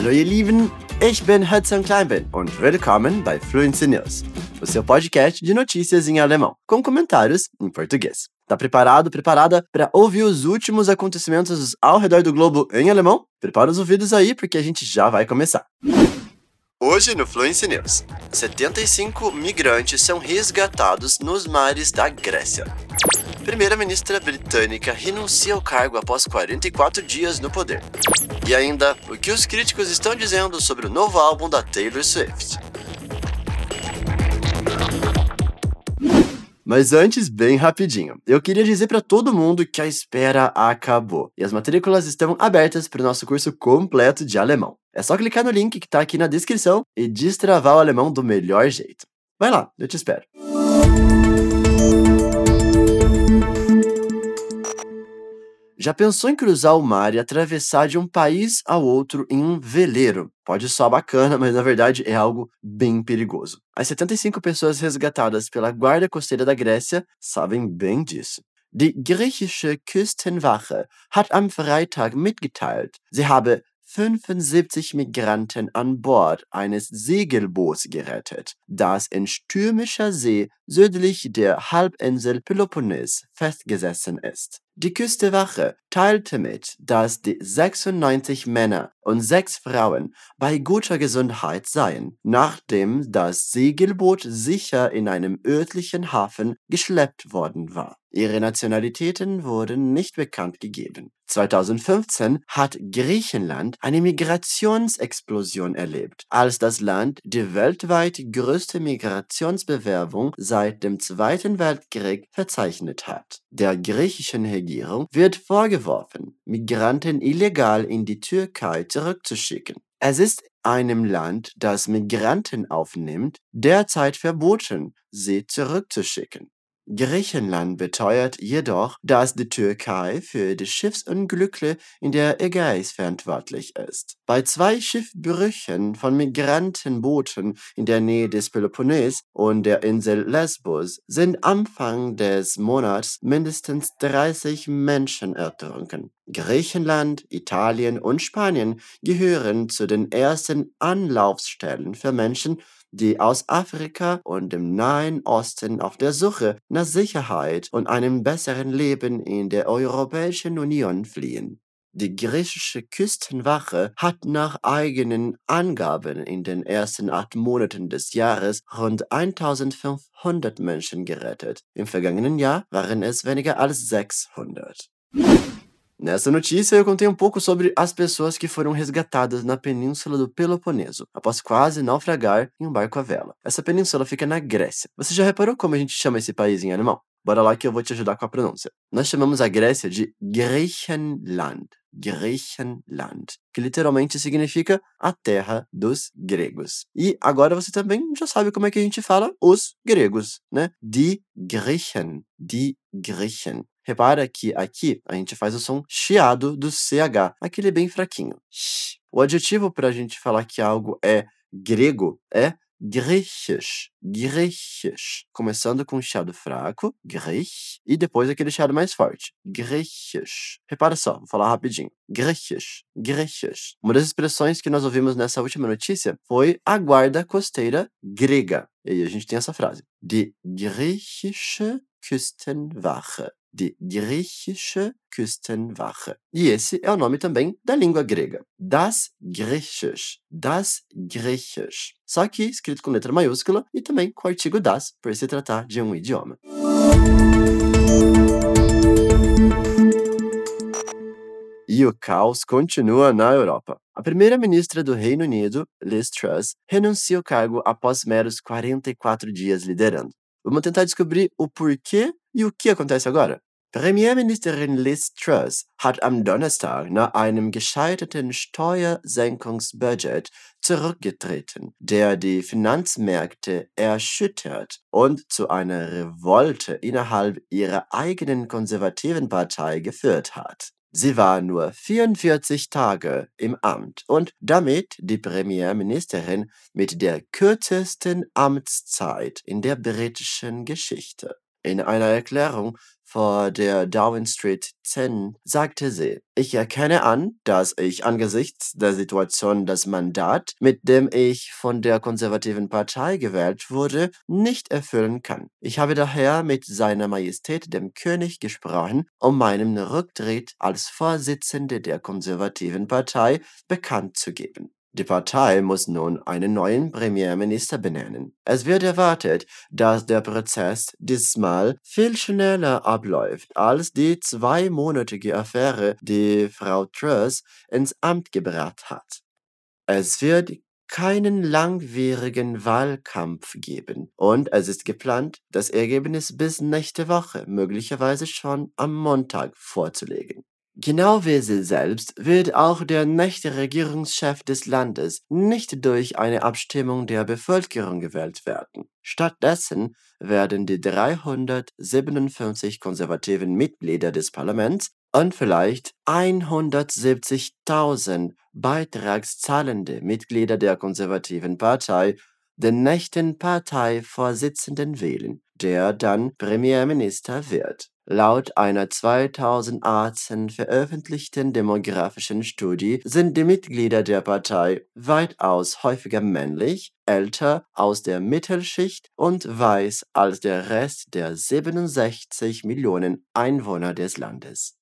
Hallo ihr Lieben, ich bin Hudson Kleinben und willkommen bei Fluency News, o seu podcast de notícias em alemão, com comentários em português. Tá preparado, preparada para ouvir os últimos acontecimentos ao redor do globo em alemão? Prepara os ouvidos aí porque a gente já vai começar. Hoje no Fluency News, 75 migrantes são resgatados nos mares da Grécia. Primeira-ministra britânica renuncia ao cargo após 44 dias no poder. E ainda, o que os críticos estão dizendo sobre o novo álbum da Taylor Swift. Mas antes, bem rapidinho, eu queria dizer para todo mundo que a espera acabou e as matrículas estão abertas para o nosso curso completo de alemão. É só clicar no link que está aqui na descrição e destravar o alemão do melhor jeito. Vai lá, eu te espero. Já pensou em cruzar o mar e atravessar de um país ao outro em um veleiro? Pode soar bacana, mas na verdade é algo bem perigoso. As 75 pessoas resgatadas pela Guarda Costeira da Grécia sabem bem disso. Die griechische Küstenwache hat am Freitag mitgeteilt, sie habe 75 Migranten an Bord eines Segelboots gerettet, das in stürmischer See südlich der Halbinsel Peloponnes festgesessen ist. Die Küstewache teilte mit, dass die 96 Männer und sechs Frauen bei guter Gesundheit seien, nachdem das Segelboot sicher in einem örtlichen Hafen geschleppt worden war. Ihre Nationalitäten wurden nicht bekannt gegeben. 2015 hat Griechenland eine Migrationsexplosion erlebt, als das Land die weltweit größte Migrationsbewerbung seit dem Zweiten Weltkrieg verzeichnet hat. Der griechischen Regierung wird vorgeworfen, Migranten illegal in die Türkei zurückzuschicken. Es ist einem Land, das Migranten aufnimmt, derzeit verboten, sie zurückzuschicken. Griechenland beteuert jedoch, dass die Türkei für die Schiffsunglücke in der Ägäis verantwortlich ist. Bei zwei Schiffbrüchen von Migrantenbooten in der Nähe des Peloponnes und der Insel Lesbos sind Anfang des Monats mindestens 30 Menschen ertrunken. Griechenland, Italien und Spanien gehören zu den ersten Anlaufstellen für Menschen, die aus Afrika und dem Nahen Osten auf der Suche nach Sicherheit und einem besseren Leben in der Europäischen Union fliehen. Die griechische Küstenwache hat nach eigenen Angaben in den ersten acht Monaten des Jahres rund 1500 Menschen gerettet. Im vergangenen Jahr waren es weniger als 600. Nessa notícia, eu contei um pouco sobre as pessoas que foram resgatadas na península do Peloponeso, após quase naufragar em um barco à vela. Essa península fica na Grécia. Você já reparou como a gente chama esse país em alemão? Bora lá que eu vou te ajudar com a pronúncia. Nós chamamos a Grécia de Griechenland. Griechenland, que literalmente significa a terra dos gregos. E agora você também já sabe como é que a gente fala os gregos, né? Die Griechen, die Griechen. Repara que aqui a gente faz o som chiado do CH, aquele bem fraquinho. O adjetivo para a gente falar que algo é grego é griechisch, griechisch, começando com um chiado fraco, grech, e depois aquele chiado mais forte, griechisch. Repara só, vou falar rapidinho. Griechisch, griechisch. Uma das expressões que nós ouvimos nessa última notícia foi a guarda costeira grega. E aí a gente tem essa frase: Die griechische Küstenwache de griechische Küstenwache. E esse é o nome também da língua grega. Das Griechisch. Das Griechisch. Só que escrito com letra maiúscula e também com o artigo das, por se tratar de um idioma. E o caos continua na Europa. A primeira-ministra do Reino Unido, Liz Truss, renuncia ao cargo após meros 44 dias liderando. Vamos tentar descobrir o porquê e o que acontece agora? Premierministerin Liz Truss hat am Donnerstag nach einem gescheiterten Steuersenkungsbudget zurückgetreten, der die Finanzmärkte erschüttert und zu einer Revolte innerhalb ihrer eigenen konservativen Partei geführt hat. Sie war nur 44 Tage im Amt und damit die Premierministerin mit der kürzesten Amtszeit in der britischen Geschichte. In einer Erklärung vor der Darwin Street 10 sagte sie, ich erkenne an, dass ich angesichts der Situation das Mandat, mit dem ich von der konservativen Partei gewählt wurde, nicht erfüllen kann. Ich habe daher mit seiner Majestät dem König gesprochen, um meinen Rücktritt als Vorsitzende der konservativen Partei bekannt zu geben. Die Partei muss nun einen neuen Premierminister benennen. Es wird erwartet, dass der Prozess diesmal viel schneller abläuft als die zweimonatige Affäre, die Frau Truss ins Amt gebracht hat. Es wird keinen langwierigen Wahlkampf geben und es ist geplant, das Ergebnis bis nächste Woche, möglicherweise schon am Montag, vorzulegen. Genau wie sie selbst wird auch der nächste Regierungschef des Landes nicht durch eine Abstimmung der Bevölkerung gewählt werden. Stattdessen werden die 357 konservativen Mitglieder des Parlaments und vielleicht 170.000 beitragszahlende Mitglieder der konservativen Partei den nächsten Parteivorsitzenden wählen, der dann Premierminister wird. Laut einer 2018 veröffentlichten demografischen Studie sind die Mitglieder der Partei weitaus häufiger männlich, älter, aus der Mittelschicht und weiß als der Rest der 67 Millionen Einwohner des Landes.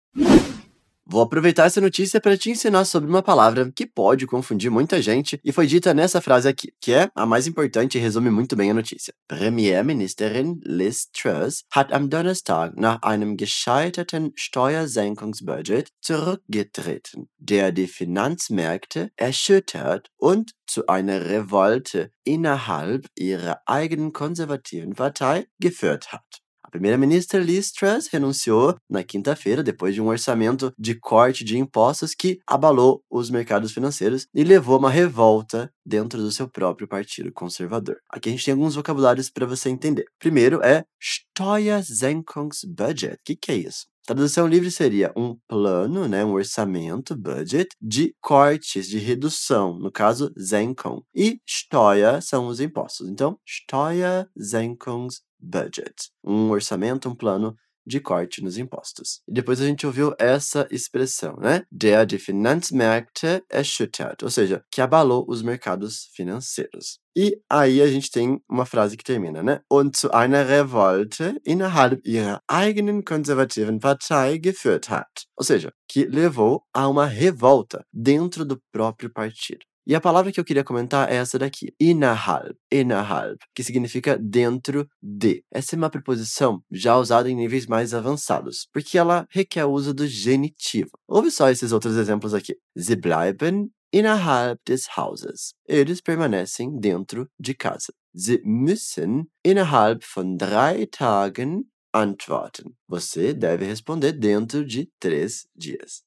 Vou aproveitar essa notícia para te ensinar sobre uma palavra que pode confundir muita gente e foi dita nessa frase aqui, que é a mais importante e resume muito bem a notícia. Premierministerin Liz Truss hat am Donnerstag nach einem gescheiterten Steuersenkungsbudget zurückgetreten, der die Finanzmärkte erschüttert und zu einer Revolte innerhalb ihrer eigenen konservativen Partei geführt hat. A primeira-ministra Liz Truss renunciou na quinta-feira depois de um orçamento de corte de impostos que abalou os mercados financeiros e levou a uma revolta dentro do seu próprio partido conservador. Aqui a gente tem alguns vocabulários para você entender. Primeiro é Steuersenkungsbudget. O que, que é isso? Tradução livre seria um plano, né, um orçamento, budget, de cortes, de redução, no caso, Senkung. E Steuer são os impostos. Então, Steuersenkungsbudget budget, um orçamento, um plano de corte nos impostos. E depois a gente ouviu essa expressão, né? Der die Finanzmärkte erschüttert, ou seja, que abalou os mercados financeiros. E aí a gente tem uma frase que termina, né? Und zu einer Revolte innerhalb ihrer eigenen konservativen Partei geführt hat. Ou seja, que levou a uma revolta dentro do próprio partido. E a palavra que eu queria comentar é essa daqui, innerhalb, innerhalb, que significa dentro de. Essa é uma preposição já usada em níveis mais avançados, porque ela requer o uso do genitivo. Ouve só esses outros exemplos aqui. Sie bleiben innerhalb des Hauses. Eles permanecem dentro de casa. Sie müssen innerhalb von drei Tagen antworten. Você deve responder dentro de três dias.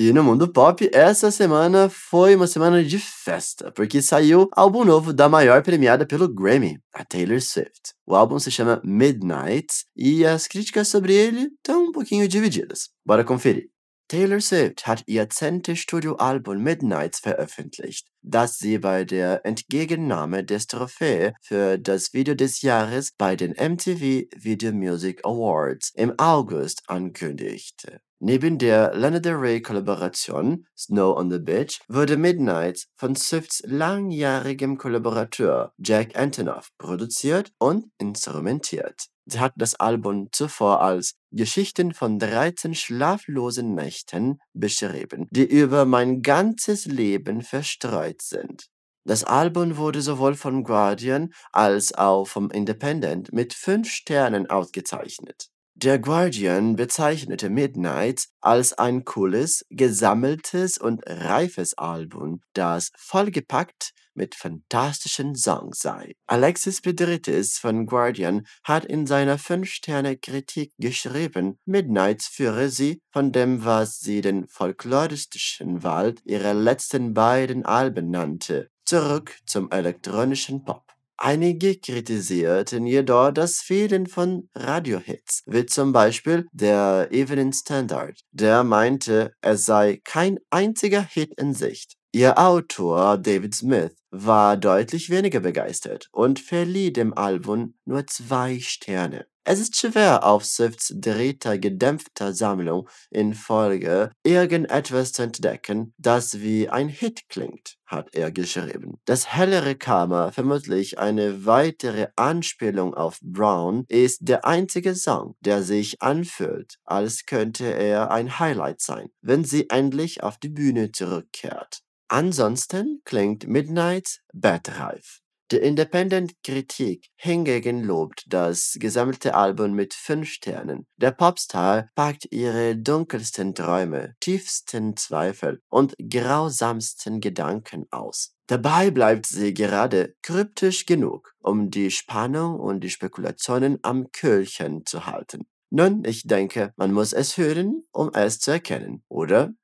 E no mundo pop, essa semana foi uma semana de festa, porque saiu álbum novo da maior premiada pelo Grammy, a Taylor Swift. O álbum se chama Midnight e as críticas sobre ele estão um pouquinho divididas. Bora conferir. Taylor Swift hat ihr zehntes Studioalbum Midnights veröffentlicht, das sie bei der Entgegennahme des Trophäe für das Video des Jahres bei den MTV Video Music Awards im August ankündigte. Neben der Lana Del Rey Kollaboration Snow on the Beach wurde Midnight von Swifts langjährigem Kollaborateur Jack Antonoff produziert und instrumentiert. Sie hat das Album zuvor als Geschichten von 13 schlaflosen Nächten beschrieben, die über mein ganzes Leben verstreut sind. Das Album wurde sowohl vom Guardian als auch vom Independent mit fünf Sternen ausgezeichnet. Der Guardian bezeichnete Midnight als ein cooles, gesammeltes und reifes Album, das vollgepackt mit fantastischen Songs sei. Alexis Pedritis von Guardian hat in seiner 5-Sterne-Kritik geschrieben, Midnight führe sie von dem, was sie den folkloristischen Wald ihrer letzten beiden Alben nannte, zurück zum elektronischen Pop. Einige kritisierten jedoch das Fehlen von Radiohits, wie zum Beispiel der Evening Standard, der meinte, es sei kein einziger Hit in Sicht. Ihr Autor David Smith war deutlich weniger begeistert und verlieh dem Album nur zwei Sterne. Es ist schwer, auf Swifts dritter gedämpfter Sammlung in Folge irgendetwas zu entdecken, das wie ein Hit klingt, hat er geschrieben. Das hellere Karma, vermutlich eine weitere Anspielung auf Brown, ist der einzige Song, der sich anfühlt, als könnte er ein Highlight sein, wenn sie endlich auf die Bühne zurückkehrt. Ansonsten klingt Midnights bettreif. Der Independent-Kritik hingegen lobt das gesammelte Album mit fünf Sternen. Der Popstar packt ihre dunkelsten Träume, tiefsten Zweifel und grausamsten Gedanken aus. Dabei bleibt sie gerade kryptisch genug, um die Spannung und die Spekulationen am Köhlchen zu halten. Nun, ich denke, man muss es hören, um es zu erkennen, oder?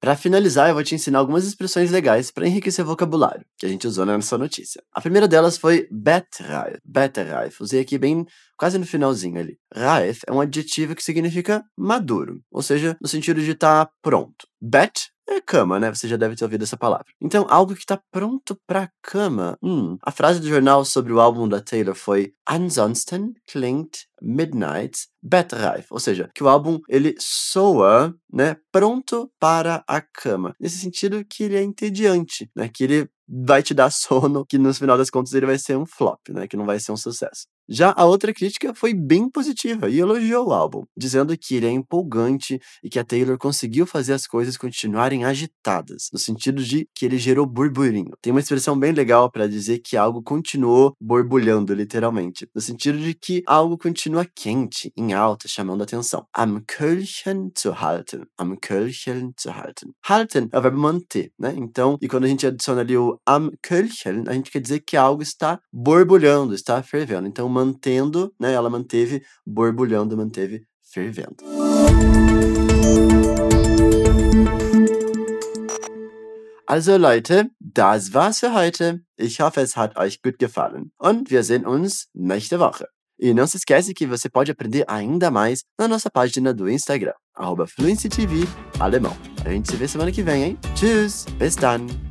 Para finalizar, eu vou te ensinar algumas expressões legais para enriquecer o vocabulário que a gente usou nessa notícia. A primeira delas foi betreif. Betreif. Usei aqui bem quase no finalzinho ali. Reif é um adjetivo que significa maduro, ou seja, no sentido de estar tá pronto. Bet é cama, né? Você já deve ter ouvido essa palavra. Então, algo que está pronto para cama. Hum, a frase do jornal sobre o álbum da Taylor foi Ansonsten klingt Midnight Betreif, ou seja, que o álbum ele soa, né, pronto para a cama. Nesse sentido que ele é entediante, né, que ele vai te dar sono, que no final das contas ele vai ser um flop, né, que não vai ser um sucesso. Já a outra crítica foi bem positiva e elogiou o álbum, dizendo que ele é empolgante e que a Taylor conseguiu fazer as coisas continuarem agitadas, no sentido de que ele gerou burburinho. Tem uma expressão bem legal para dizer que algo continuou borbulhando, literalmente, no sentido de que algo continua quente, em alta, chamando atenção. Am Köhlchen zu halten. Am Köhlchen zu halten. Halten é o verbo manter, né? Então, e quando a gente adiciona ali o am Köhlchen, a gente quer dizer que algo está borbulhando, está fervendo. Então, mantendo, né? Ela manteve borbulhando, manteve fervendo. Also Leute, das war's für heute. Ich hoffe, es hat euch gut gefallen. Und wir sehen uns nächste Woche. E não se esquece que você pode aprender ainda mais na nossa página do Instagram, arroba Alemão. A gente se vê semana que vem, hein? Tschüss, bis dann!